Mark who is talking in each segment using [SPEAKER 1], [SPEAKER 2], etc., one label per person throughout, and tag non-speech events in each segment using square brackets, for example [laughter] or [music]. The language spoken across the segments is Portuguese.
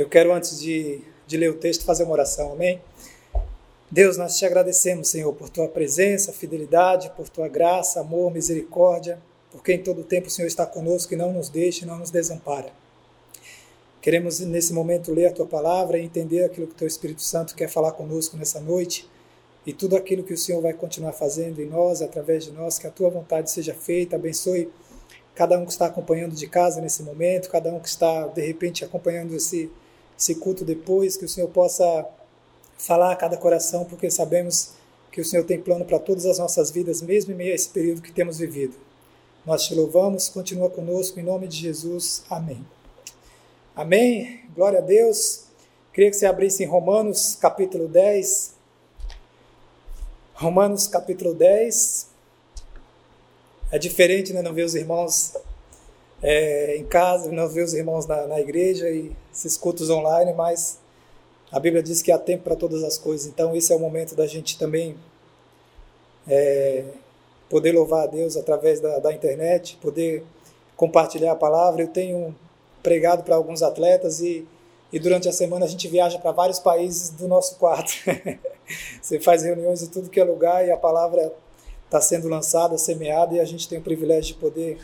[SPEAKER 1] Eu quero, antes de, de ler o texto, fazer uma oração, amém? Deus, nós te agradecemos, Senhor, por tua presença, fidelidade, por tua graça, amor, misericórdia, porque em todo tempo o Senhor está conosco e não nos deixa e não nos desampara. Queremos, nesse momento, ler a tua palavra e entender aquilo que o teu Espírito Santo quer falar conosco nessa noite e tudo aquilo que o Senhor vai continuar fazendo em nós, através de nós, que a tua vontade seja feita. Abençoe cada um que está acompanhando de casa nesse momento, cada um que está, de repente, acompanhando esse esse culto depois, que o Senhor possa falar a cada coração, porque sabemos que o Senhor tem plano para todas as nossas vidas, mesmo em meio a esse período que temos vivido. Nós te louvamos, continua conosco, em nome de Jesus. Amém. Amém. Glória a Deus. Queria que você abrisse em Romanos capítulo 10. Romanos capítulo 10. É diferente, né? Não ver os irmãos é, em casa, não ver os irmãos na, na igreja e esses cultos online, mas a Bíblia diz que há tempo para todas as coisas. Então, esse é o momento da gente também é, poder louvar a Deus através da, da, internet, poder compartilhar a palavra. Eu tenho pregado para alguns atletas e, e durante a semana a gente viaja para vários países do nosso quarto. [laughs] Você faz reuniões em tudo que é lugar e a palavra está sendo lançada, semeada e a gente tem o privilégio de poder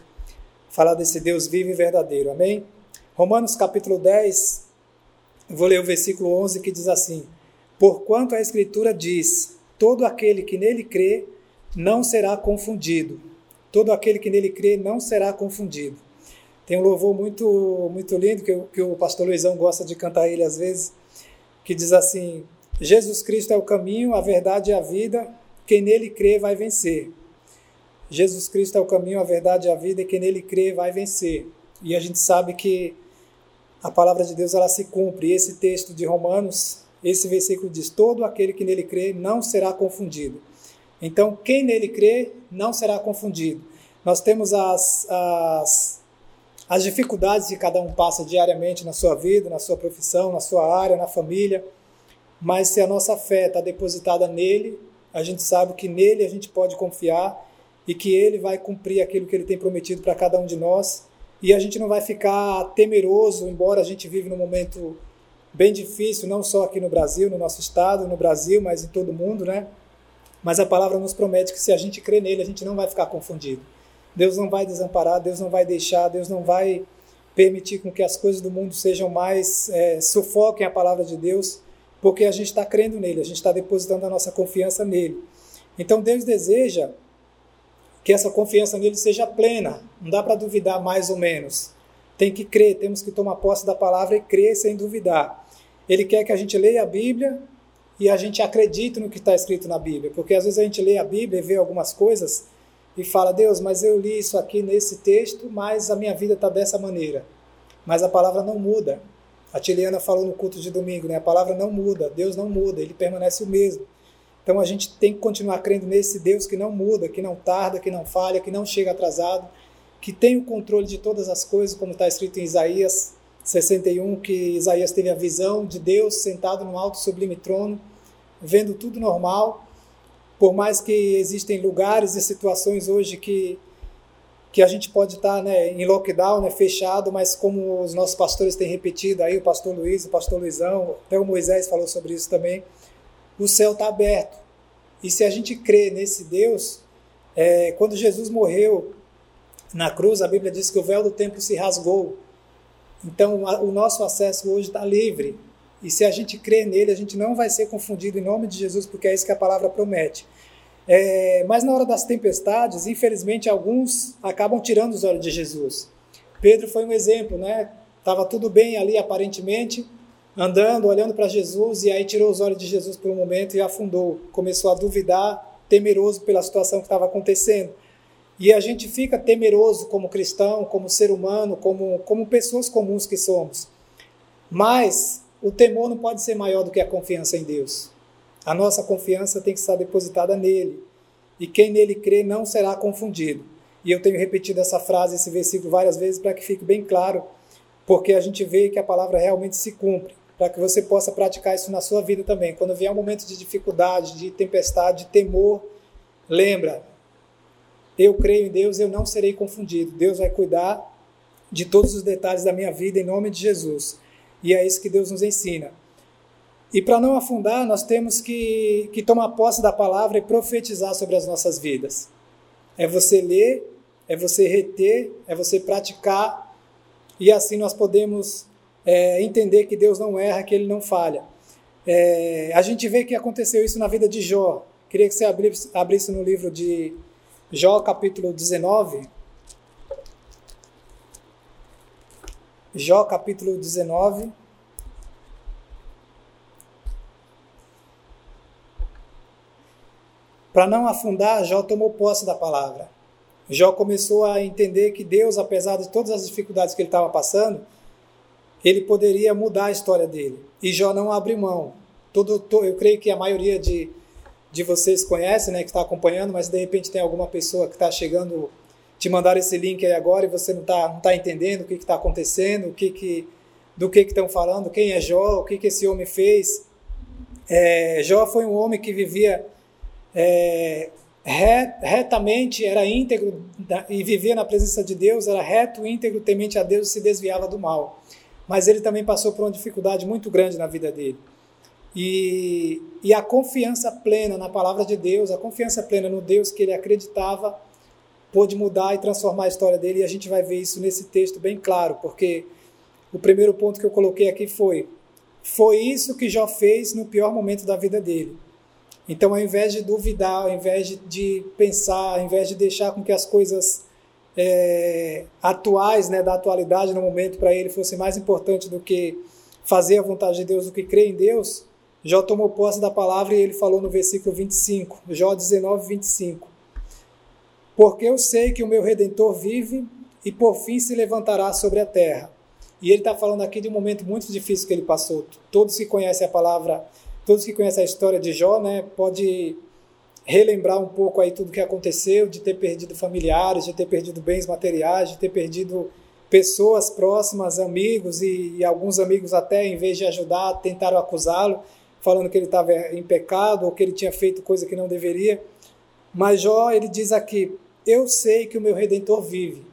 [SPEAKER 1] falar desse Deus vivo e verdadeiro. Amém? Romanos capítulo 10, vou ler o versículo 11 que diz assim: Porquanto a Escritura diz: Todo aquele que nele crê não será confundido. Todo aquele que nele crê não será confundido. Tem um louvor muito, muito lindo que, que o pastor Luizão gosta de cantar ele às vezes, que diz assim: Jesus Cristo é o caminho, a verdade e a vida, quem nele crê vai vencer. Jesus Cristo é o caminho, a verdade e a vida, e quem nele crê vai vencer. E a gente sabe que a palavra de Deus ela se cumpre. E esse texto de Romanos, esse versículo diz: Todo aquele que nele crê não será confundido. Então, quem nele crê não será confundido. Nós temos as, as, as dificuldades que cada um passa diariamente na sua vida, na sua profissão, na sua área, na família. Mas se a nossa fé está depositada nele, a gente sabe que nele a gente pode confiar e que ele vai cumprir aquilo que ele tem prometido para cada um de nós e a gente não vai ficar temeroso, embora a gente vive num momento bem difícil, não só aqui no Brasil, no nosso estado, no Brasil, mas em todo o mundo, né? Mas a palavra nos promete que se a gente crê nele, a gente não vai ficar confundido. Deus não vai desamparar, Deus não vai deixar, Deus não vai permitir com que as coisas do mundo sejam mais é, sufoquem a palavra de Deus, porque a gente está crendo nele, a gente está depositando a nossa confiança nele. Então Deus deseja que essa confiança nele seja plena. Não dá para duvidar mais ou menos. Tem que crer, temos que tomar posse da palavra e crer sem duvidar. Ele quer que a gente leia a Bíblia e a gente acredite no que está escrito na Bíblia, porque às vezes a gente lê a Bíblia e vê algumas coisas e fala: Deus, mas eu li isso aqui nesse texto, mas a minha vida está dessa maneira. Mas a palavra não muda. A Tiliana falou no culto de domingo, né? A palavra não muda, Deus não muda, ele permanece o mesmo. Então a gente tem que continuar crendo nesse Deus que não muda, que não tarda, que não falha, que não chega atrasado, que tem o controle de todas as coisas, como está escrito em Isaías 61, que Isaías teve a visão de Deus sentado no alto sublime trono, vendo tudo normal. Por mais que existem lugares e situações hoje que que a gente pode estar né, em lockdown, né, fechado, mas como os nossos pastores têm repetido aí, o pastor Luiz, o pastor Luizão, até o Moisés falou sobre isso também, o céu está aberto. E se a gente crê nesse Deus, é, quando Jesus morreu na cruz, a Bíblia diz que o véu do templo se rasgou. Então, o nosso acesso hoje está livre. E se a gente crê nele, a gente não vai ser confundido em nome de Jesus, porque é isso que a palavra promete. É, mas na hora das tempestades, infelizmente, alguns acabam tirando os olhos de Jesus. Pedro foi um exemplo, né? Estava tudo bem ali aparentemente, andando, olhando para Jesus, e aí tirou os olhos de Jesus por um momento e afundou. Começou a duvidar, temeroso pela situação que estava acontecendo. E a gente fica temeroso como cristão, como ser humano, como, como pessoas comuns que somos. Mas o temor não pode ser maior do que a confiança em Deus. A nossa confiança tem que estar depositada nele. E quem nele crê não será confundido. E eu tenho repetido essa frase, esse versículo várias vezes para que fique bem claro, porque a gente vê que a palavra realmente se cumpre para que você possa praticar isso na sua vida também. Quando vier um momento de dificuldade, de tempestade, de temor, lembra, eu creio em Deus, eu não serei confundido. Deus vai cuidar de todos os detalhes da minha vida em nome de Jesus. E é isso que Deus nos ensina. E para não afundar, nós temos que, que tomar posse da palavra e profetizar sobre as nossas vidas. É você ler, é você reter, é você praticar, e assim nós podemos é, entender que Deus não erra, que Ele não falha. É, a gente vê que aconteceu isso na vida de Jó. Queria que você abrisse, abrisse no livro de Jó, capítulo 19. Jó, capítulo 19. Para não afundar, Jó tomou posse da palavra. Jó começou a entender que Deus, apesar de todas as dificuldades que ele estava passando, ele poderia mudar a história dele. E Jó não abriu mão. Todo, eu creio que a maioria de, de vocês conhece, né, que está acompanhando, mas de repente tem alguma pessoa que está chegando, te mandar esse link aí agora e você não está não tá entendendo o que está acontecendo, o que que, do que estão falando, quem é Jó, o que, que esse homem fez. É, Jó foi um homem que vivia é, retamente, era íntegro e vivia na presença de Deus, era reto, íntegro, temente a Deus e se desviava do mal. Mas ele também passou por uma dificuldade muito grande na vida dele. E, e a confiança plena na palavra de Deus, a confiança plena no Deus que ele acreditava, pôde mudar e transformar a história dele. E a gente vai ver isso nesse texto bem claro, porque o primeiro ponto que eu coloquei aqui foi: foi isso que Jó fez no pior momento da vida dele. Então, ao invés de duvidar, ao invés de, pensar, ao invés de deixar com que as coisas é, atuais, né, da atualidade no momento para ele fosse mais importante do que fazer a vontade de Deus, do que crer em Deus, Jó tomou posse da palavra e ele falou no versículo 25, Jó 19, 25. Porque eu sei que o meu Redentor vive e por fim se levantará sobre a terra. E ele está falando aqui de um momento muito difícil que ele passou. Todos que conhecem a palavra todos que conhecem a história de Jó, né, pode relembrar um pouco aí tudo que aconteceu, de ter perdido familiares, de ter perdido bens materiais, de ter perdido pessoas próximas, amigos e, e alguns amigos até em vez de ajudar tentaram acusá-lo, falando que ele estava em pecado ou que ele tinha feito coisa que não deveria. Mas Jó, ele diz aqui: Eu sei que o meu redentor vive.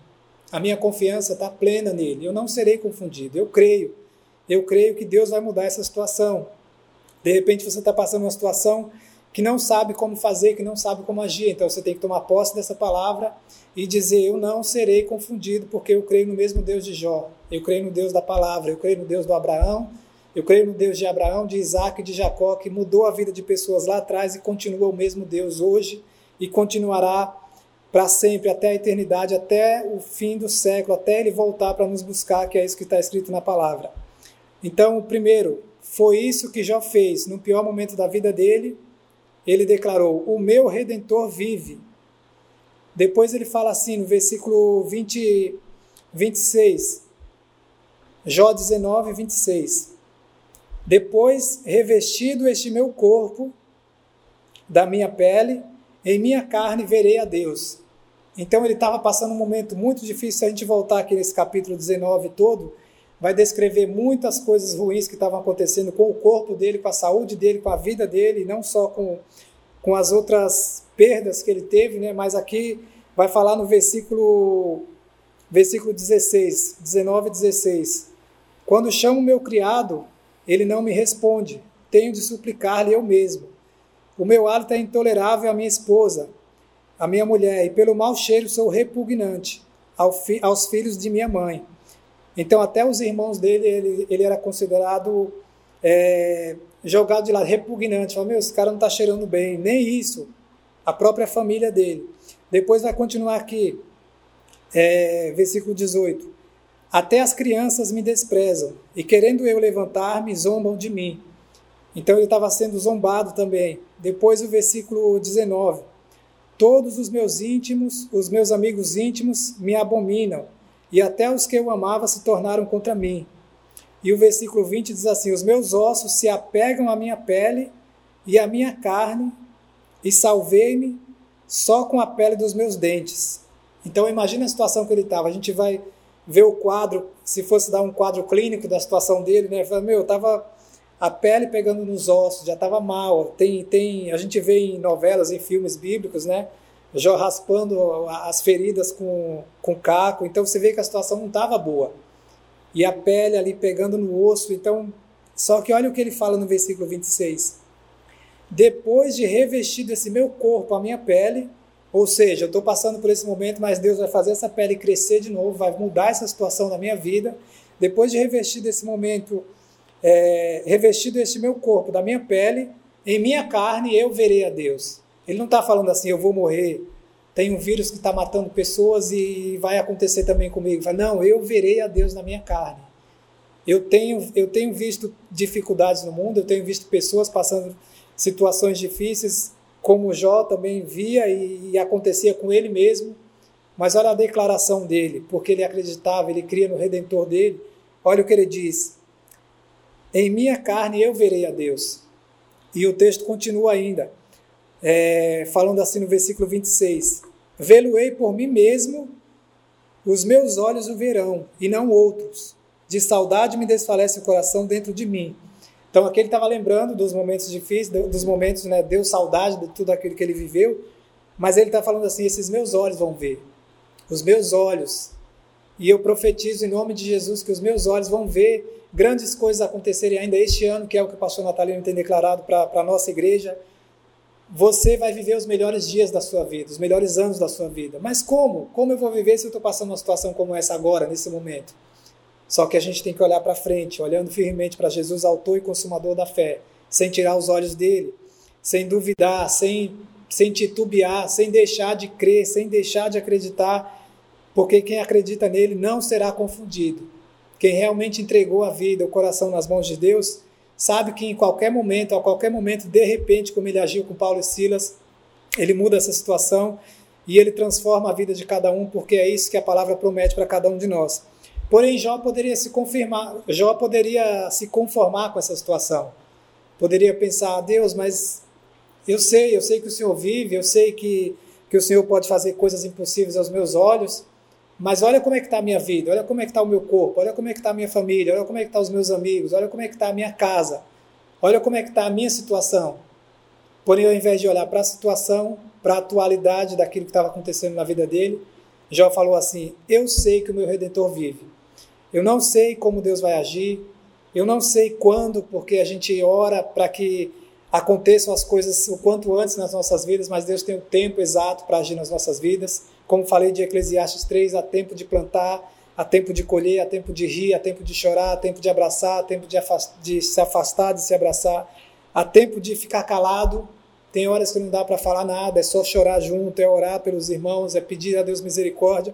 [SPEAKER 1] A minha confiança está plena nele. Eu não serei confundido. Eu creio. Eu creio que Deus vai mudar essa situação. De repente você está passando uma situação que não sabe como fazer, que não sabe como agir. Então você tem que tomar posse dessa palavra e dizer: Eu não serei confundido, porque eu creio no mesmo Deus de Jó. Eu creio no Deus da palavra, eu creio no Deus do Abraão, eu creio no Deus de Abraão, de Isaac e de Jacó, que mudou a vida de pessoas lá atrás e continua o mesmo Deus hoje e continuará para sempre, até a eternidade, até o fim do século, até ele voltar para nos buscar, que é isso que está escrito na palavra. Então, primeiro, foi isso que Jó fez no pior momento da vida dele. Ele declarou: O meu redentor vive. Depois ele fala assim no versículo 20, 26. Jó 19, 26. Depois, revestido este meu corpo da minha pele, em minha carne verei a Deus. Então ele estava passando um momento muito difícil. A gente voltar aqui nesse capítulo 19 todo, vai descrever muitas coisas ruins que estavam acontecendo com o corpo dele, com a saúde dele, com a vida dele, não só com, com as outras perdas que ele teve, né? mas aqui vai falar no versículo, versículo 16, 19 e 16. Quando chamo meu criado, ele não me responde, tenho de suplicar-lhe eu mesmo. O meu hálito é intolerável à minha esposa, à minha mulher, e pelo mau cheiro sou repugnante aos filhos de minha mãe. Então, até os irmãos dele, ele, ele era considerado é, jogado de lado, repugnante. Falou, meu, esse cara não está cheirando bem. Nem isso. A própria família dele. Depois vai continuar aqui, é, versículo 18. Até as crianças me desprezam, e querendo eu levantar-me, zombam de mim. Então ele estava sendo zombado também. Depois o versículo 19. Todos os meus íntimos, os meus amigos íntimos, me abominam e até os que eu amava se tornaram contra mim. E o versículo 20 diz assim: Os meus ossos se apegam à minha pele e à minha carne, e salvei-me só com a pele dos meus dentes. Então imagina a situação que ele estava. A gente vai ver o quadro, se fosse dar um quadro clínico da situação dele, né? Fala, meu, tava a pele pegando nos ossos, já estava mal. Tem, tem, a gente vê em novelas, em filmes bíblicos, né? Já raspando as feridas com, com caco. Então você vê que a situação não estava boa. e a pele ali pegando no osso. Então, só que olha o que ele fala no versículo 26. Depois de revestido esse meu corpo, a minha pele, ou seja, eu estou passando por esse momento, mas Deus vai fazer essa pele crescer de novo, vai mudar essa situação na minha vida. Depois de revestido esse momento, é, revestido este meu corpo da minha pele, em minha carne eu verei a Deus. Ele não está falando assim, eu vou morrer, tem um vírus que está matando pessoas e vai acontecer também comigo. Não, eu verei a Deus na minha carne. Eu tenho, eu tenho visto dificuldades no mundo, eu tenho visto pessoas passando situações difíceis, como Jó também via e, e acontecia com ele mesmo. Mas olha a declaração dele, porque ele acreditava, ele cria no Redentor dele. Olha o que ele diz: Em minha carne eu verei a Deus. E o texto continua ainda, é, falando assim no versículo 26. Vê-lo-ei por mim mesmo, os meus olhos o verão, e não outros. De saudade me desfalece o coração dentro de mim. Então aqui ele estava lembrando dos momentos difíceis, dos momentos, né, deu saudade de tudo aquilo que ele viveu, mas ele está falando assim: esses meus olhos vão ver, os meus olhos, e eu profetizo em nome de Jesus que os meus olhos vão ver grandes coisas acontecerem ainda este ano, que é o que o pastor Natalino tem declarado para a nossa igreja. Você vai viver os melhores dias da sua vida, os melhores anos da sua vida. Mas como? Como eu vou viver se eu estou passando uma situação como essa agora, nesse momento? Só que a gente tem que olhar para frente, olhando firmemente para Jesus, autor e consumador da fé, sem tirar os olhos dele, sem duvidar, sem, sem titubear, sem deixar de crer, sem deixar de acreditar, porque quem acredita nele não será confundido. Quem realmente entregou a vida, o coração nas mãos de Deus, sabe que em qualquer momento, a qualquer momento, de repente, como ele agiu com Paulo e Silas, ele muda essa situação e ele transforma a vida de cada um, porque é isso que a palavra promete para cada um de nós. Porém, Jó poderia se confirmar, Jó poderia se conformar com essa situação. Poderia pensar, Deus, mas eu sei, eu sei que o Senhor vive, eu sei que, que o Senhor pode fazer coisas impossíveis aos meus olhos, mas olha como é que está a minha vida, olha como é que está o meu corpo, olha como é que está a minha família, olha como é que estão tá os meus amigos, olha como é que está a minha casa, olha como é que está a minha situação. Porém, ao invés de olhar para a situação, para a atualidade daquilo que estava acontecendo na vida dele, Jó falou assim: Eu sei que o meu redentor vive. Eu não sei como Deus vai agir, eu não sei quando, porque a gente ora para que aconteçam as coisas o quanto antes nas nossas vidas, mas Deus tem o tempo exato para agir nas nossas vidas. Como falei de Eclesiastes 3, há tempo de plantar, há tempo de colher, há tempo de rir, há tempo de chorar, há tempo de abraçar, há tempo de, de se afastar, de se abraçar, há tempo de ficar calado. Tem horas que não dá para falar nada, é só chorar junto, é orar pelos irmãos, é pedir a Deus misericórdia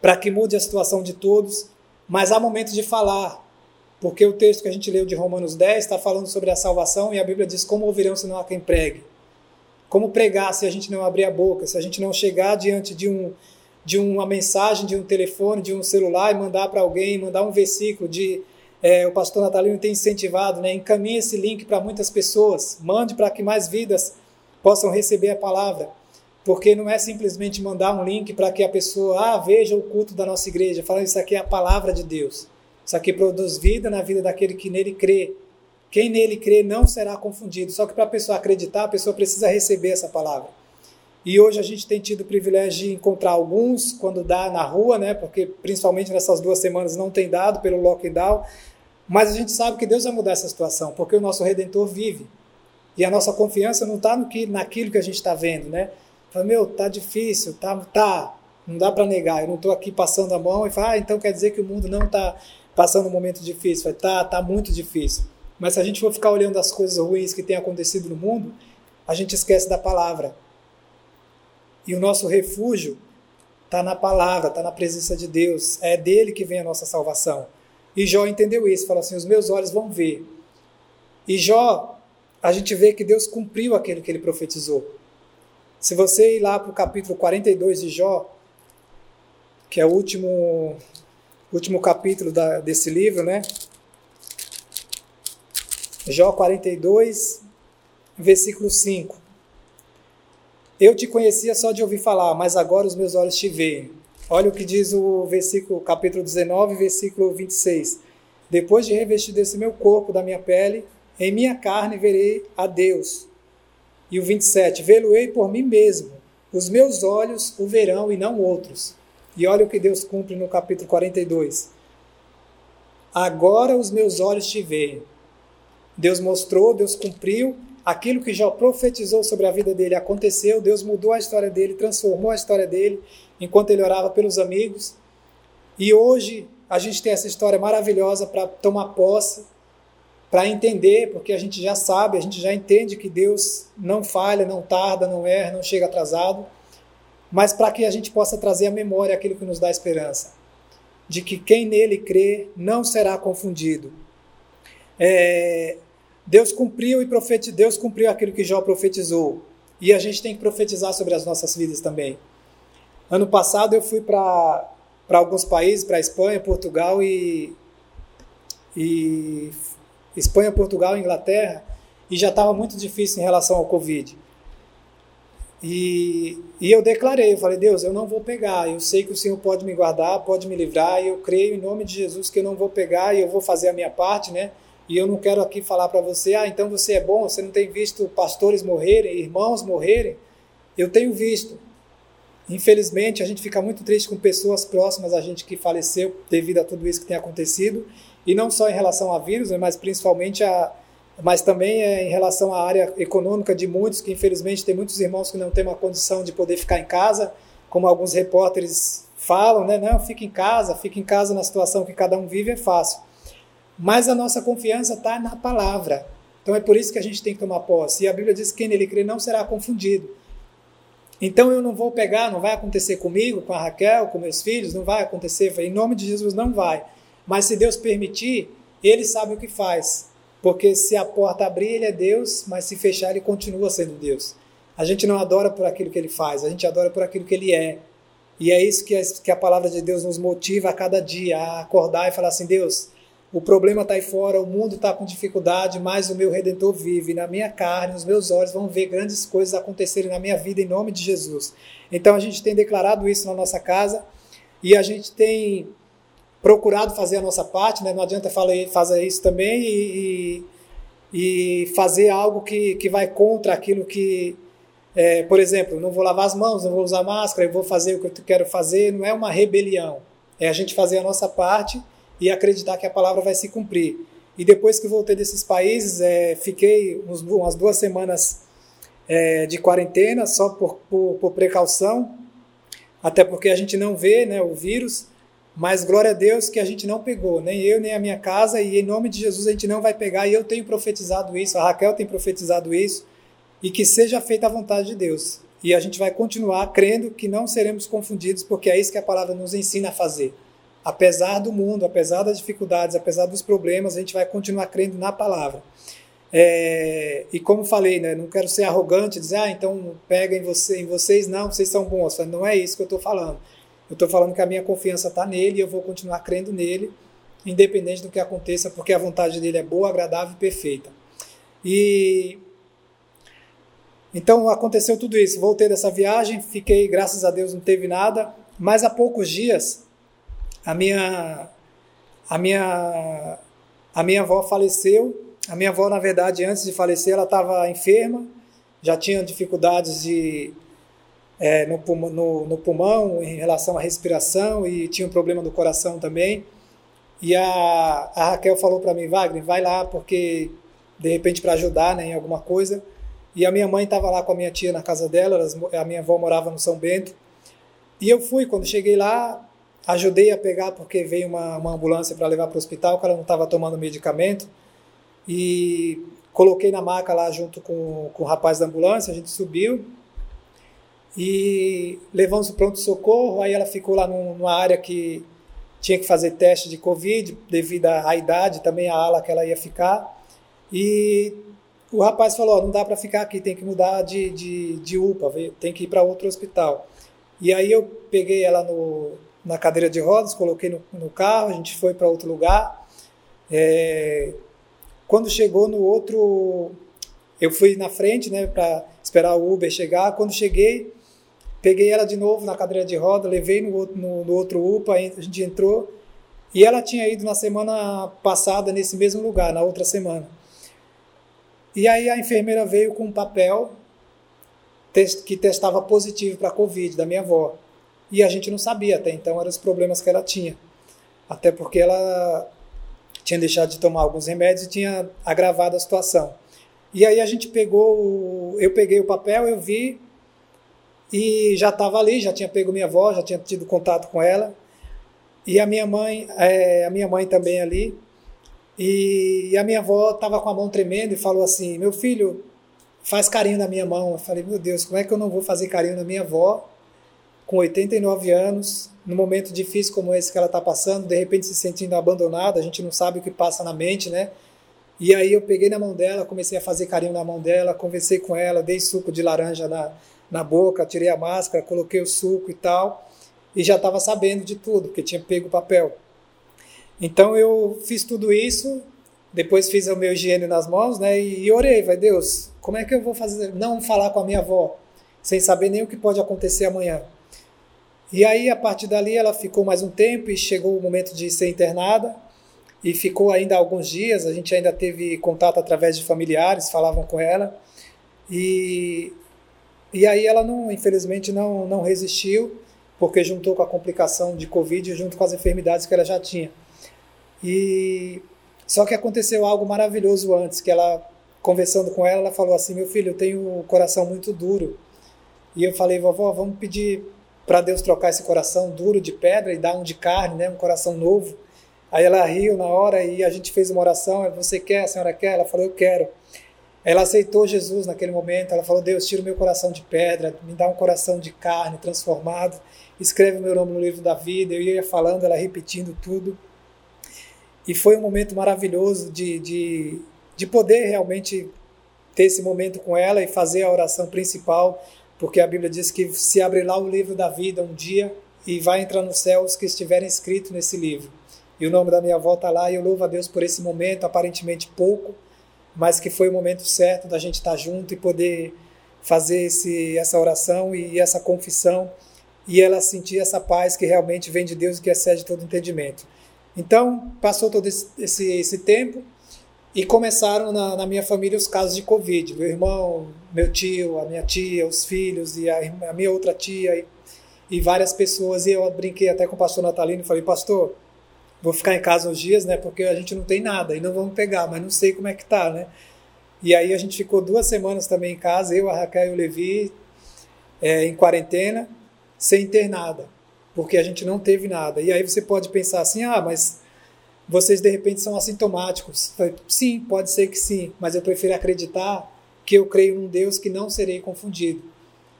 [SPEAKER 1] para que mude a situação de todos. Mas há momentos de falar, porque o texto que a gente leu de Romanos 10 está falando sobre a salvação e a Bíblia diz como ouvirão se não há quem pregue. Como pregar se a gente não abrir a boca, se a gente não chegar diante de, um, de uma mensagem, de um telefone, de um celular e mandar para alguém, mandar um versículo de é, o pastor Natalino tem incentivado, né? encaminhe esse link para muitas pessoas, mande para que mais vidas possam receber a palavra porque não é simplesmente mandar um link para que a pessoa ah, veja o culto da nossa igreja, falando isso aqui é a palavra de Deus. Isso aqui produz vida na vida daquele que nele crê. Quem nele crê não será confundido. Só que para a pessoa acreditar, a pessoa precisa receber essa palavra. E hoje a gente tem tido o privilégio de encontrar alguns quando dá na rua, né? Porque principalmente nessas duas semanas não tem dado pelo lockdown. Mas a gente sabe que Deus vai mudar essa situação, porque o nosso Redentor vive. E a nossa confiança não está naquilo que a gente está vendo, né? Fala, meu, tá difícil, tá, tá, não dá para negar. Eu não estou aqui passando a mão e fala, ah, então quer dizer que o mundo não está passando um momento difícil. Fala, tá, tá muito difícil. Mas se a gente for ficar olhando as coisas ruins que têm acontecido no mundo, a gente esquece da palavra. E o nosso refúgio está na palavra, está na presença de Deus. É dele que vem a nossa salvação. E Jó entendeu isso, falou assim: os meus olhos vão ver. E Jó, a gente vê que Deus cumpriu aquilo que ele profetizou. Se você ir lá para o capítulo 42 de Jó, que é o último, último capítulo da, desse livro, né? Jó 42, versículo 5. Eu te conhecia só de ouvir falar, mas agora os meus olhos te veem. Olha o que diz o versículo, capítulo 19, versículo 26. Depois de revestir desse meu corpo, da minha pele, em minha carne verei a Deus, e o 27, vê-lo-ei por mim mesmo, os meus olhos o verão e não outros. E olha o que Deus cumpre no capítulo 42. agora os meus olhos te veem. Deus mostrou, Deus cumpriu, aquilo que Jó profetizou sobre a vida dele aconteceu, Deus mudou a história dele, transformou a história dele enquanto ele orava pelos amigos. E hoje a gente tem essa história maravilhosa para tomar posse, para entender, porque a gente já sabe, a gente já entende que Deus não falha, não tarda, não erra, não chega atrasado, mas para que a gente possa trazer à memória aquilo que nos dá esperança, de que quem nele crê não será confundido. É, Deus cumpriu e profetizou, Deus cumpriu aquilo que Jó profetizou, e a gente tem que profetizar sobre as nossas vidas também. Ano passado eu fui para alguns países, para Espanha, Portugal e, e Espanha, Portugal, Inglaterra, e já estava muito difícil em relação ao Covid. E, e eu declarei, eu falei, Deus, eu não vou pegar, eu sei que o Senhor pode me guardar, pode me livrar, e eu creio em nome de Jesus que eu não vou pegar e eu vou fazer a minha parte, né? E eu não quero aqui falar para você, ah, então você é bom, você não tem visto pastores morrerem, irmãos morrerem. Eu tenho visto. Infelizmente, a gente fica muito triste com pessoas próximas a gente que faleceu devido a tudo isso que tem acontecido e não só em relação a vírus, né, mas principalmente a, mas também é em relação à área econômica de muitos, que infelizmente tem muitos irmãos que não têm uma condição de poder ficar em casa, como alguns repórteres falam, né? Não, fica em casa, fica em casa na situação que cada um vive é fácil. Mas a nossa confiança está na palavra. Então é por isso que a gente tem que tomar posse. E a Bíblia diz que quem nele crê não será confundido. Então eu não vou pegar, não vai acontecer comigo, com a Raquel, com meus filhos, não vai acontecer. Em nome de Jesus não vai. Mas se Deus permitir, ele sabe o que faz. Porque se a porta abrir, ele é Deus, mas se fechar, ele continua sendo Deus. A gente não adora por aquilo que ele faz, a gente adora por aquilo que ele é. E é isso que a, que a palavra de Deus nos motiva a cada dia, a acordar e falar assim: Deus, o problema está aí fora, o mundo está com dificuldade, mas o meu redentor vive. Na minha carne, nos meus olhos, vão ver grandes coisas acontecerem na minha vida em nome de Jesus. Então a gente tem declarado isso na nossa casa e a gente tem procurado fazer a nossa parte, né? não adianta fazer isso também e, e, e, fazer algo que, que vai contra aquilo que, é, por exemplo, não vou lavar as mãos, não vou usar máscara, eu vou fazer o que eu quero fazer, não é uma rebelião, é a gente fazer a nossa parte e acreditar que a palavra vai se cumprir. E depois que voltei desses países, é, fiquei uns, umas duas semanas é, de quarentena, só por, por, por, precaução, até porque a gente não vê né, o vírus, mas glória a Deus que a gente não pegou, nem eu, nem a minha casa, e em nome de Jesus a gente não vai pegar, e eu tenho profetizado isso, a Raquel tem profetizado isso, e que seja feita a vontade de Deus. E a gente vai continuar crendo que não seremos confundidos, porque é isso que a palavra nos ensina a fazer. Apesar do mundo, apesar das dificuldades, apesar dos problemas, a gente vai continuar crendo na palavra. É, e como falei, né, não quero ser arrogante, dizer, ah, então pega em, você, em vocês, não, vocês são bons. Não é isso que eu estou falando. Eu estou falando que a minha confiança está nele e eu vou continuar crendo nele, independente do que aconteça, porque a vontade dele é boa, agradável e perfeita. E então aconteceu tudo isso. Voltei dessa viagem, fiquei, graças a Deus, não teve nada. Mas há poucos dias, a minha, a minha, a minha avó faleceu. A minha avó, na verdade, antes de falecer, ela estava enferma, já tinha dificuldades de é, no, pulmão, no, no, pulmão em relação à respiração e tinha um problema do coração também. E a, a Raquel falou para mim, Wagner, vai lá porque de repente para ajudar né, em alguma coisa. E a minha mãe estava lá com a minha tia na casa dela, elas, a minha avó morava no São Bento. E eu fui, quando cheguei lá, ajudei a pegar porque veio uma, uma ambulância para levar para o hospital, que ela não estava tomando medicamento. E coloquei na maca lá junto com, com o rapaz da ambulância, a gente subiu e levamos o pronto-socorro, aí ela ficou lá numa área que tinha que fazer teste de Covid, devido à idade, também a ala que ela ia ficar. E o rapaz falou: não dá para ficar aqui, tem que mudar de, de, de UPA, tem que ir para outro hospital. E aí eu peguei ela no, na cadeira de rodas, coloquei no, no carro, a gente foi para outro lugar. É, quando chegou no outro, eu fui na frente, né, para esperar o Uber chegar. Quando cheguei, Peguei ela de novo na cadeira de roda, levei no, no, no outro UPA, a gente entrou. E ela tinha ido na semana passada nesse mesmo lugar, na outra semana. E aí a enfermeira veio com um papel que testava positivo para Covid da minha avó. E a gente não sabia até então, eram os problemas que ela tinha. Até porque ela tinha deixado de tomar alguns remédios e tinha agravado a situação. E aí a gente pegou, eu peguei o papel, eu vi e já estava ali, já tinha pego minha avó, já tinha tido contato com ela e a minha mãe, é, a minha mãe também ali. E, e a minha avó estava com a mão tremendo e falou assim: Meu filho, faz carinho na minha mão. Eu falei: Meu Deus, como é que eu não vou fazer carinho na minha avó com 89 anos, num momento difícil como esse que ela está passando, de repente se sentindo abandonada? A gente não sabe o que passa na mente, né? E aí eu peguei na mão dela, comecei a fazer carinho na mão dela, conversei com ela, dei suco de laranja na, na boca, tirei a máscara, coloquei o suco e tal, e já estava sabendo de tudo, porque tinha pego o papel. Então eu fiz tudo isso, depois fiz o meu higiene nas mãos, né, e orei, vai Deus, como é que eu vou fazer, não falar com a minha avó, sem saber nem o que pode acontecer amanhã. E aí, a partir dali, ela ficou mais um tempo e chegou o momento de ser internada e ficou ainda alguns dias. A gente ainda teve contato através de familiares, falavam com ela. E, e aí ela não, infelizmente, não, não resistiu, porque juntou com a complicação de Covid junto com as enfermidades que ela já tinha. E só que aconteceu algo maravilhoso antes, que ela conversando com ela, ela falou assim: "Meu filho, eu tenho um coração muito duro". E eu falei: "Vovó, vamos pedir para Deus trocar esse coração duro de pedra e dar um de carne, né, um coração novo". Aí ela riu na hora e a gente fez uma oração. Você quer? A senhora quer? Ela falou: Eu quero. Ela aceitou Jesus naquele momento. Ela falou: Deus, tira o meu coração de pedra, me dá um coração de carne transformado. Escreve o meu nome no livro da vida. Eu ia falando, ela repetindo tudo. E foi um momento maravilhoso de, de, de poder realmente ter esse momento com ela e fazer a oração principal, porque a Bíblia diz que se abre lá o livro da vida um dia e vai entrar no céu os que estiverem escritos nesse livro. E o nome da minha avó está lá e eu louvo a Deus por esse momento, aparentemente pouco, mas que foi o momento certo da gente estar tá junto e poder fazer esse, essa oração e essa confissão e ela sentir essa paz que realmente vem de Deus e que excede todo entendimento. Então, passou todo esse, esse, esse tempo e começaram na, na, minha família os casos de Covid. Meu irmão, meu tio, a minha tia, os filhos e a, a minha outra tia e, e várias pessoas. E eu brinquei até com o pastor Natalino e falei, pastor, vou ficar em casa uns dias, né? Porque a gente não tem nada e não vamos pegar, mas não sei como é que tá, né? E aí a gente ficou duas semanas também em casa, eu, a Raquel e o Levi, é, em quarentena, sem ter nada, porque a gente não teve nada. E aí você pode pensar assim, ah, mas vocês de repente são assintomáticos. Sim, pode ser que sim, mas eu prefiro acreditar que eu creio num Deus que não serei confundido.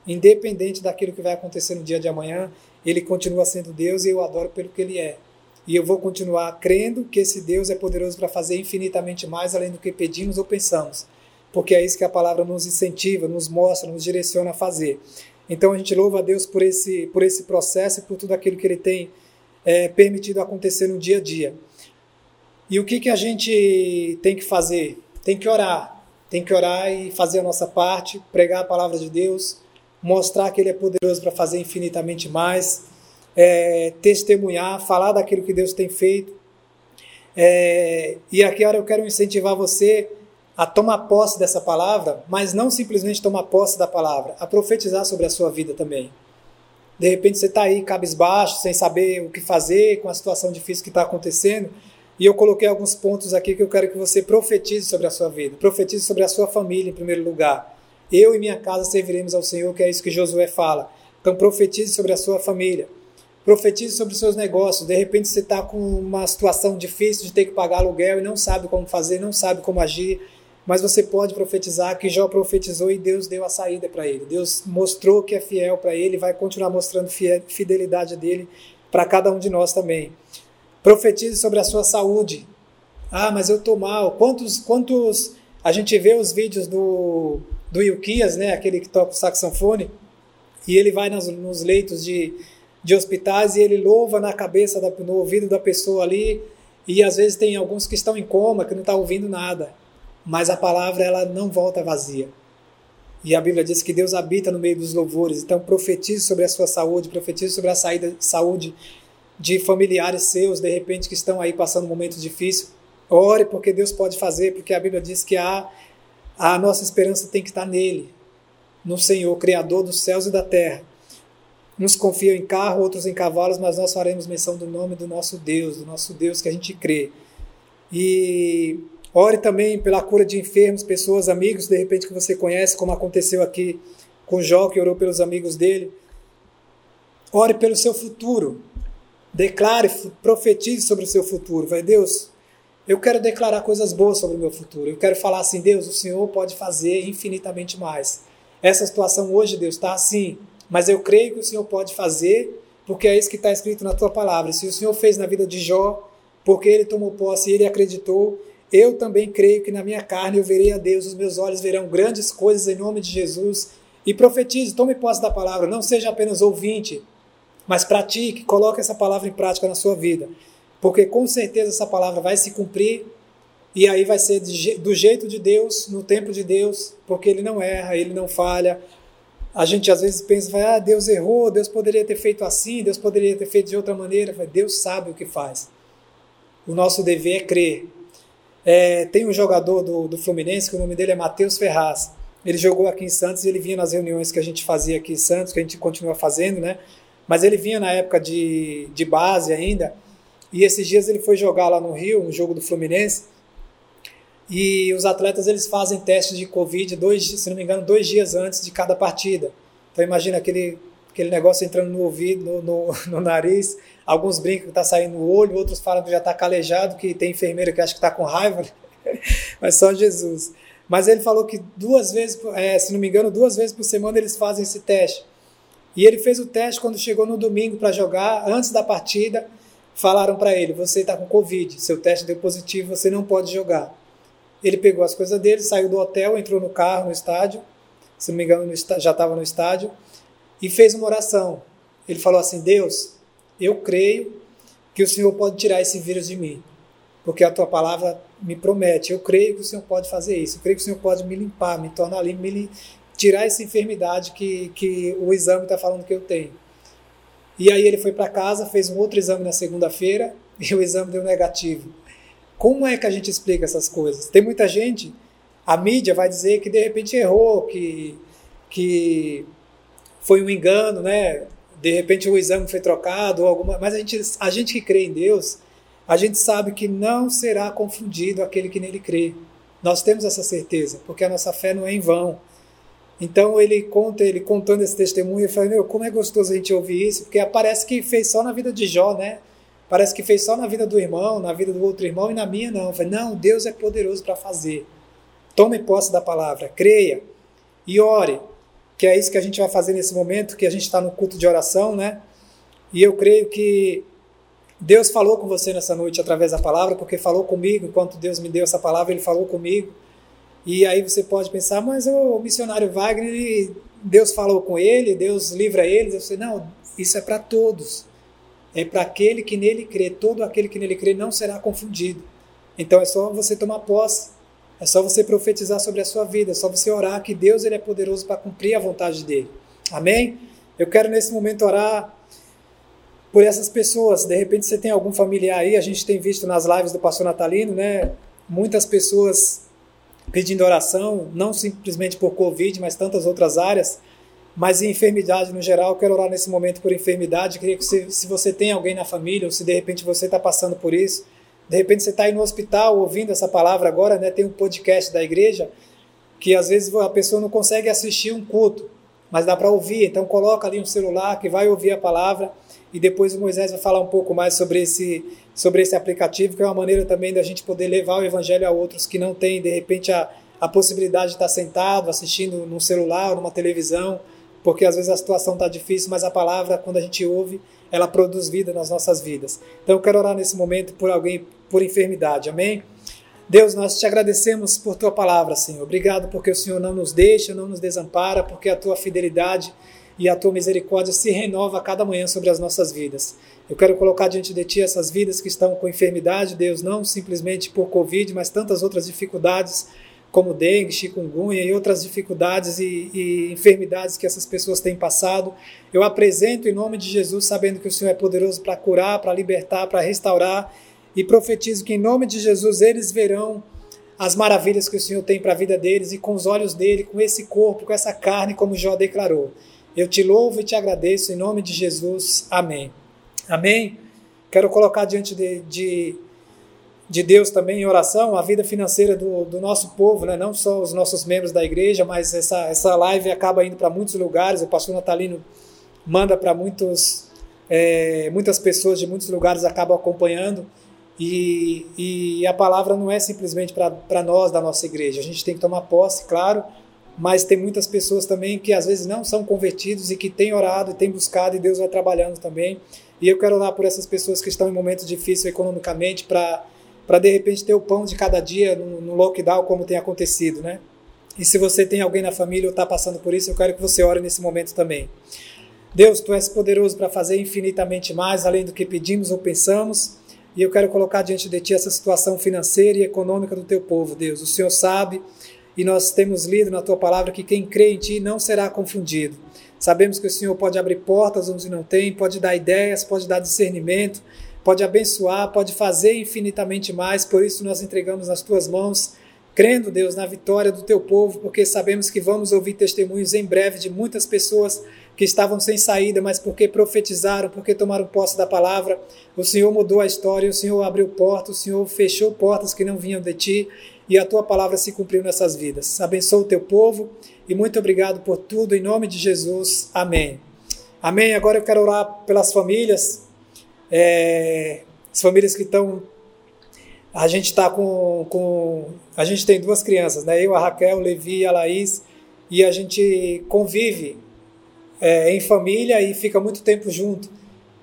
[SPEAKER 1] Independente daquilo que vai acontecer no dia de amanhã, ele continua sendo Deus e eu adoro pelo que ele é. E eu vou continuar crendo que esse Deus é poderoso para fazer infinitamente mais além do que pedimos ou pensamos, porque é isso que a palavra nos incentiva, nos mostra, nos direciona a fazer. Então a gente louva a Deus por esse, por esse processo e por tudo aquilo que Ele tem é, permitido acontecer no dia a dia. E o que, que a gente tem que fazer? Tem que orar. Tem que orar e fazer a nossa parte, pregar a palavra de Deus, mostrar que Ele é poderoso para fazer infinitamente mais é, testemunhar, falar daquilo que Deus tem feito. É, e aqui eu quero incentivar você a tomar posse dessa palavra, mas não simplesmente tomar posse da palavra, a profetizar sobre a sua vida também. De repente você está aí cabisbaixo, sem saber o que fazer com a situação difícil que está acontecendo, e eu coloquei alguns pontos aqui que eu quero que você profetize sobre a sua vida, profetize sobre a sua família em primeiro lugar. Eu e minha casa serviremos ao Senhor, que é isso que Josué fala. Então profetize sobre a sua família. Profetize sobre os seus negócios. De repente você está com uma situação difícil de ter que pagar aluguel e não sabe como fazer, não sabe como agir. Mas você pode profetizar que Jó profetizou e Deus deu a saída para ele. Deus mostrou que é fiel para ele e vai continuar mostrando fidelidade dele para cada um de nós também. Profetize sobre a sua saúde. Ah, mas eu estou mal. Quantos, quantos. A gente vê os vídeos do, do Ilquias, né? aquele que toca o saxofone, e ele vai nos, leitos de de hospitais e ele louva na cabeça, da, no ouvido da pessoa ali, e às vezes tem alguns que estão em coma, que não estão tá ouvindo nada, mas a palavra ela não volta vazia. E a Bíblia diz que Deus habita no meio dos louvores, então profetize sobre a sua saúde, profetize sobre a saída, saúde de familiares seus, de repente, que estão aí passando um momento difícil. Ore porque Deus pode fazer, porque a Bíblia diz que a, a nossa esperança tem que estar nele, no Senhor, Criador dos céus e da terra. Uns confiam em carro, outros em cavalos, mas nós faremos menção do nome do nosso Deus, do nosso Deus que a gente crê. E ore também pela cura de enfermos, pessoas, amigos, de repente que você conhece, como aconteceu aqui com Jó, que orou pelos amigos dele. Ore pelo seu futuro. Declare, profetize sobre o seu futuro. Vai, Deus, eu quero declarar coisas boas sobre o meu futuro. Eu quero falar assim, Deus, o Senhor pode fazer infinitamente mais. Essa situação hoje, Deus, está assim, mas eu creio que o Senhor pode fazer, porque é isso que está escrito na tua palavra. Se o Senhor fez na vida de Jó, porque ele tomou posse e ele acreditou, eu também creio que na minha carne eu verei a Deus, os meus olhos verão grandes coisas em nome de Jesus. E profetize, tome posse da palavra, não seja apenas ouvinte, mas pratique, coloque essa palavra em prática na sua vida. Porque com certeza essa palavra vai se cumprir e aí vai ser do jeito de Deus, no tempo de Deus, porque ele não erra, ele não falha. A gente às vezes pensa, ah, Deus errou, Deus poderia ter feito assim, Deus poderia ter feito de outra maneira. Deus sabe o que faz. O nosso dever é crer. É, tem um jogador do, do Fluminense que o nome dele é Matheus Ferraz. Ele jogou aqui em Santos e ele vinha nas reuniões que a gente fazia aqui em Santos, que a gente continua fazendo, né? Mas ele vinha na época de, de base ainda, e esses dias ele foi jogar lá no Rio, um jogo do Fluminense, e os atletas eles fazem testes de Covid, dois, se não me engano, dois dias antes de cada partida. Então imagina aquele, aquele negócio entrando no ouvido, no, no, [laughs] no nariz, alguns brincam que está saindo no olho, outros falam que já está calejado, que tem enfermeira que acha que está com raiva, [laughs] mas só Jesus. Mas ele falou que duas vezes, é, se não me engano, duas vezes por semana eles fazem esse teste. E ele fez o teste quando chegou no domingo para jogar, antes da partida, falaram para ele: Você está com Covid, seu teste deu positivo, você não pode jogar. Ele pegou as coisas dele, saiu do hotel, entrou no carro, no estádio, se não me engano, já estava no estádio, e fez uma oração. Ele falou assim: Deus, eu creio que o Senhor pode tirar esse vírus de mim, porque a tua palavra me promete. Eu creio que o Senhor pode fazer isso. Eu creio que o Senhor pode me limpar, me tornar limpo, me, tirar essa enfermidade que, que o exame está falando que eu tenho. E aí ele foi para casa, fez um outro exame na segunda-feira [laughs] e o exame deu negativo. Como é que a gente explica essas coisas? Tem muita gente, a mídia vai dizer que de repente errou, que, que foi um engano, né? De repente o exame foi trocado ou alguma, mas a gente, a gente que crê em Deus, a gente sabe que não será confundido aquele que nele crê. Nós temos essa certeza, porque a nossa fé não é em vão. Então ele conta, ele contando esse testemunho, eu falei, meu, como é gostoso a gente ouvir isso, porque parece que fez só na vida de Jó, né? Parece que fez só na vida do irmão, na vida do outro irmão e na minha não. Eu falei, não, Deus é poderoso para fazer. Tome posse da palavra, creia e ore, que é isso que a gente vai fazer nesse momento, que a gente está no culto de oração, né? E eu creio que Deus falou com você nessa noite através da palavra, porque falou comigo, enquanto Deus me deu essa palavra, Ele falou comigo. E aí você pode pensar, mas o missionário Wagner, Deus falou com ele, Deus livra eles. Eu não, isso é para todos. É para aquele que nele crê. Todo aquele que nele crê não será confundido. Então é só você tomar posse. É só você profetizar sobre a sua vida. É só você orar que Deus ele é poderoso para cumprir a vontade dele. Amém? Eu quero nesse momento orar por essas pessoas. De repente você tem algum familiar aí. A gente tem visto nas lives do pastor Natalino, né? Muitas pessoas pedindo oração, não simplesmente por Covid, mas tantas outras áreas, mas em enfermidade no geral. Eu quero orar nesse momento por enfermidade. Queria que se, se você tem alguém na família, ou se de repente você está passando por isso, de repente você está aí no hospital ouvindo essa palavra agora, né? Tem um podcast da igreja que às vezes a pessoa não consegue assistir um culto, mas dá para ouvir. Então coloca ali um celular que vai ouvir a palavra e depois o Moisés vai falar um pouco mais sobre esse, sobre esse aplicativo, que é uma maneira também da gente poder levar o evangelho a outros que não têm, de repente, a, a possibilidade de estar sentado, assistindo num celular, numa televisão, porque às vezes a situação está difícil, mas a palavra, quando a gente ouve, ela produz vida nas nossas vidas. Então eu quero orar nesse momento por alguém por enfermidade, amém? Deus, nós te agradecemos por tua palavra, Senhor. Obrigado porque o Senhor não nos deixa, não nos desampara, porque a tua fidelidade e a tua misericórdia se renova a cada manhã sobre as nossas vidas. Eu quero colocar diante de ti essas vidas que estão com enfermidade, Deus, não simplesmente por Covid, mas tantas outras dificuldades, como dengue, chikungunya e outras dificuldades e, e enfermidades que essas pessoas têm passado. Eu apresento em nome de Jesus, sabendo que o Senhor é poderoso para curar, para libertar, para restaurar, e profetizo que em nome de Jesus eles verão as maravilhas que o Senhor tem para a vida deles e com os olhos dele, com esse corpo, com essa carne, como Jó declarou. Eu te louvo e te agradeço em nome de Jesus. Amém. Amém. Quero colocar diante de, de, de Deus também em oração, a vida financeira do, do nosso povo, né? não só os nossos membros da igreja, mas essa, essa live acaba indo para muitos lugares. O pastor Natalino manda para muitos, é, muitas pessoas de muitos lugares acabam acompanhando. E, e a palavra não é simplesmente para nós da nossa igreja. A gente tem que tomar posse, claro, mas tem muitas pessoas também que às vezes não são convertidos e que têm orado e têm buscado e Deus vai trabalhando também. E eu quero orar por essas pessoas que estão em momentos difíceis economicamente para para de repente ter o pão de cada dia no, no, lockdown como tem acontecido, né? E se você tem alguém na família ou está passando por isso, eu quero que você ore nesse momento também. Deus, Tu és poderoso para fazer infinitamente mais, além do que pedimos ou pensamos, e eu quero colocar diante de Ti essa situação financeira e econômica do Teu povo, Deus. O Senhor sabe e nós temos lido na tua palavra que quem crê em ti não será confundido. Sabemos que o Senhor pode abrir portas onde não tem, pode dar ideias, pode dar discernimento, pode abençoar, pode fazer infinitamente mais. Por isso nós entregamos nas tuas mãos, crendo, Deus, na vitória do teu povo, porque sabemos que vamos ouvir testemunhos em breve de muitas pessoas que estavam sem saída, mas porque profetizaram, porque tomaram posse da palavra, o Senhor mudou a história, o Senhor abriu portas, o Senhor fechou portas que não vinham de ti e a tua palavra se cumpriu nessas vidas. Abençoa o teu povo e muito obrigado por tudo, em nome de Jesus. Amém. Amém. Agora eu quero orar pelas famílias, é, as famílias que estão. A gente está com, com. A gente tem duas crianças, né? Eu, a Raquel, o Levi e a Laís, e a gente convive é, em família e fica muito tempo junto.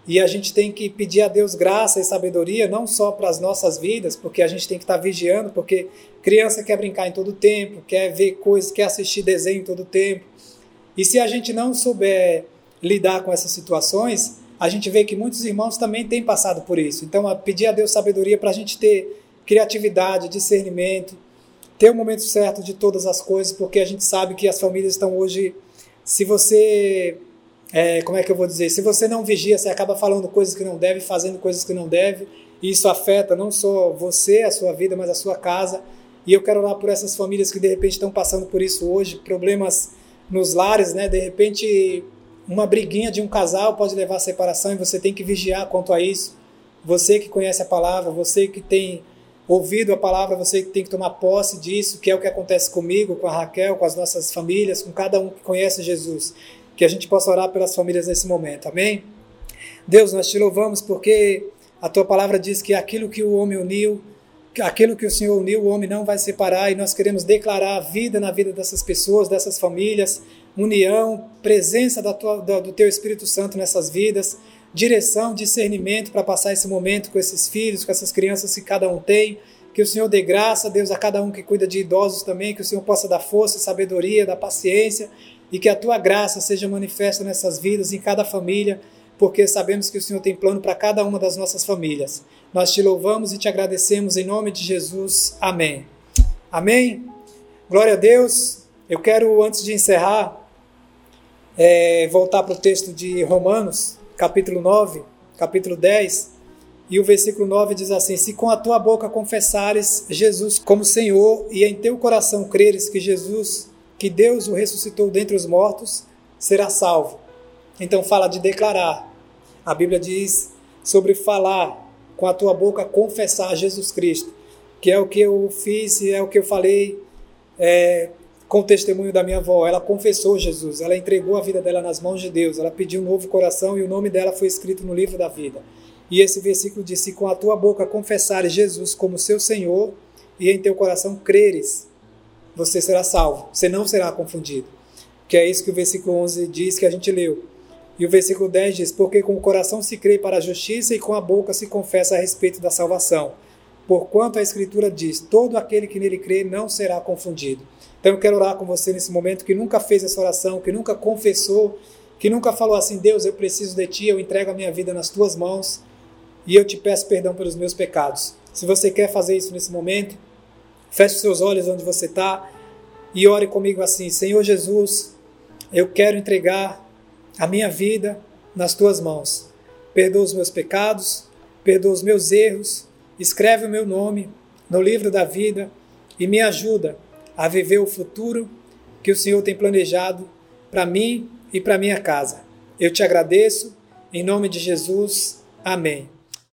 [SPEAKER 1] E a gente tem que pedir a Deus graça e sabedoria, não só para as nossas vidas, porque a gente tem que estar tá vigiando, porque criança quer brincar em todo tempo, quer ver coisas, quer assistir desenho em todo tempo. E se a gente não souber lidar com essas situações, a gente vê que muitos irmãos também têm passado por isso. Então, a pedir a Deus sabedoria para a gente ter criatividade, discernimento, ter o momento certo de todas as coisas, porque a gente sabe que as famílias estão hoje. Se você é, como é que eu vou dizer? Se você não vigia, você acaba falando coisas que não deve, fazendo coisas que não deve, e isso afeta não só você, a sua vida, mas a sua casa. E eu quero orar por essas famílias que de repente estão passando por isso hoje, problemas nos lares, né? De repente, uma briguinha de um casal pode levar à separação e você tem que vigiar quanto a isso. Você que conhece a palavra, você que tem ouvido a palavra, você que tem que tomar posse disso, que é o que acontece comigo, com a Raquel, com as nossas famílias, com cada um que conhece Jesus que a gente possa orar pelas famílias nesse momento. Amém? Deus, nós te louvamos porque a tua palavra diz que aquilo que o homem uniu, aquilo que o Senhor uniu, o homem não vai separar, e nós queremos declarar a vida na vida dessas pessoas, dessas famílias, união, presença da tua, do teu Espírito Santo nessas vidas, direção, discernimento para passar esse momento com esses filhos, com essas crianças que cada um tem. Que o Senhor dê graça, Deus, a cada um que cuida de idosos também, que o Senhor possa dar força, sabedoria, dar paciência, e que a tua graça seja manifesta nessas vidas, em cada família, porque sabemos que o Senhor tem plano para cada uma das nossas famílias. Nós te louvamos e te agradecemos em nome de Jesus. Amém. Amém. Glória a Deus. Eu quero, antes de encerrar, é, voltar para o texto de Romanos, capítulo 9, capítulo 10, e o versículo 9 diz assim: Se com a tua boca confessares Jesus como Senhor e em teu coração creres que Jesus que Deus o ressuscitou dentre os mortos, será salvo. Então fala de declarar. A Bíblia diz sobre falar com a tua boca, confessar Jesus Cristo, que é o que eu fiz e é o que eu falei é, com o testemunho da minha avó. Ela confessou Jesus, ela entregou a vida dela nas mãos de Deus, ela pediu um novo coração e o nome dela foi escrito no livro da vida. E esse versículo diz: Se com a tua boca confessares Jesus como seu Senhor e em teu coração creres você será salvo, você não será confundido. Que é isso que o versículo 11 diz que a gente leu. E o versículo 10 diz: Porque com o coração se crê para a justiça e com a boca se confessa a respeito da salvação. Porquanto a Escritura diz: Todo aquele que nele crê não será confundido. Então eu quero orar com você nesse momento que nunca fez essa oração, que nunca confessou, que nunca falou assim: Deus, eu preciso de ti, eu entrego a minha vida nas tuas mãos e eu te peço perdão pelos meus pecados. Se você quer fazer isso nesse momento, Feche seus olhos onde você está e ore comigo assim: Senhor Jesus, eu quero entregar a minha vida nas tuas mãos. Perdoa os meus pecados, perdoa os meus erros, escreve o meu nome no livro da vida e me ajuda a viver o futuro que o Senhor tem planejado para mim e para minha casa. Eu te agradeço, em nome de Jesus. Amém.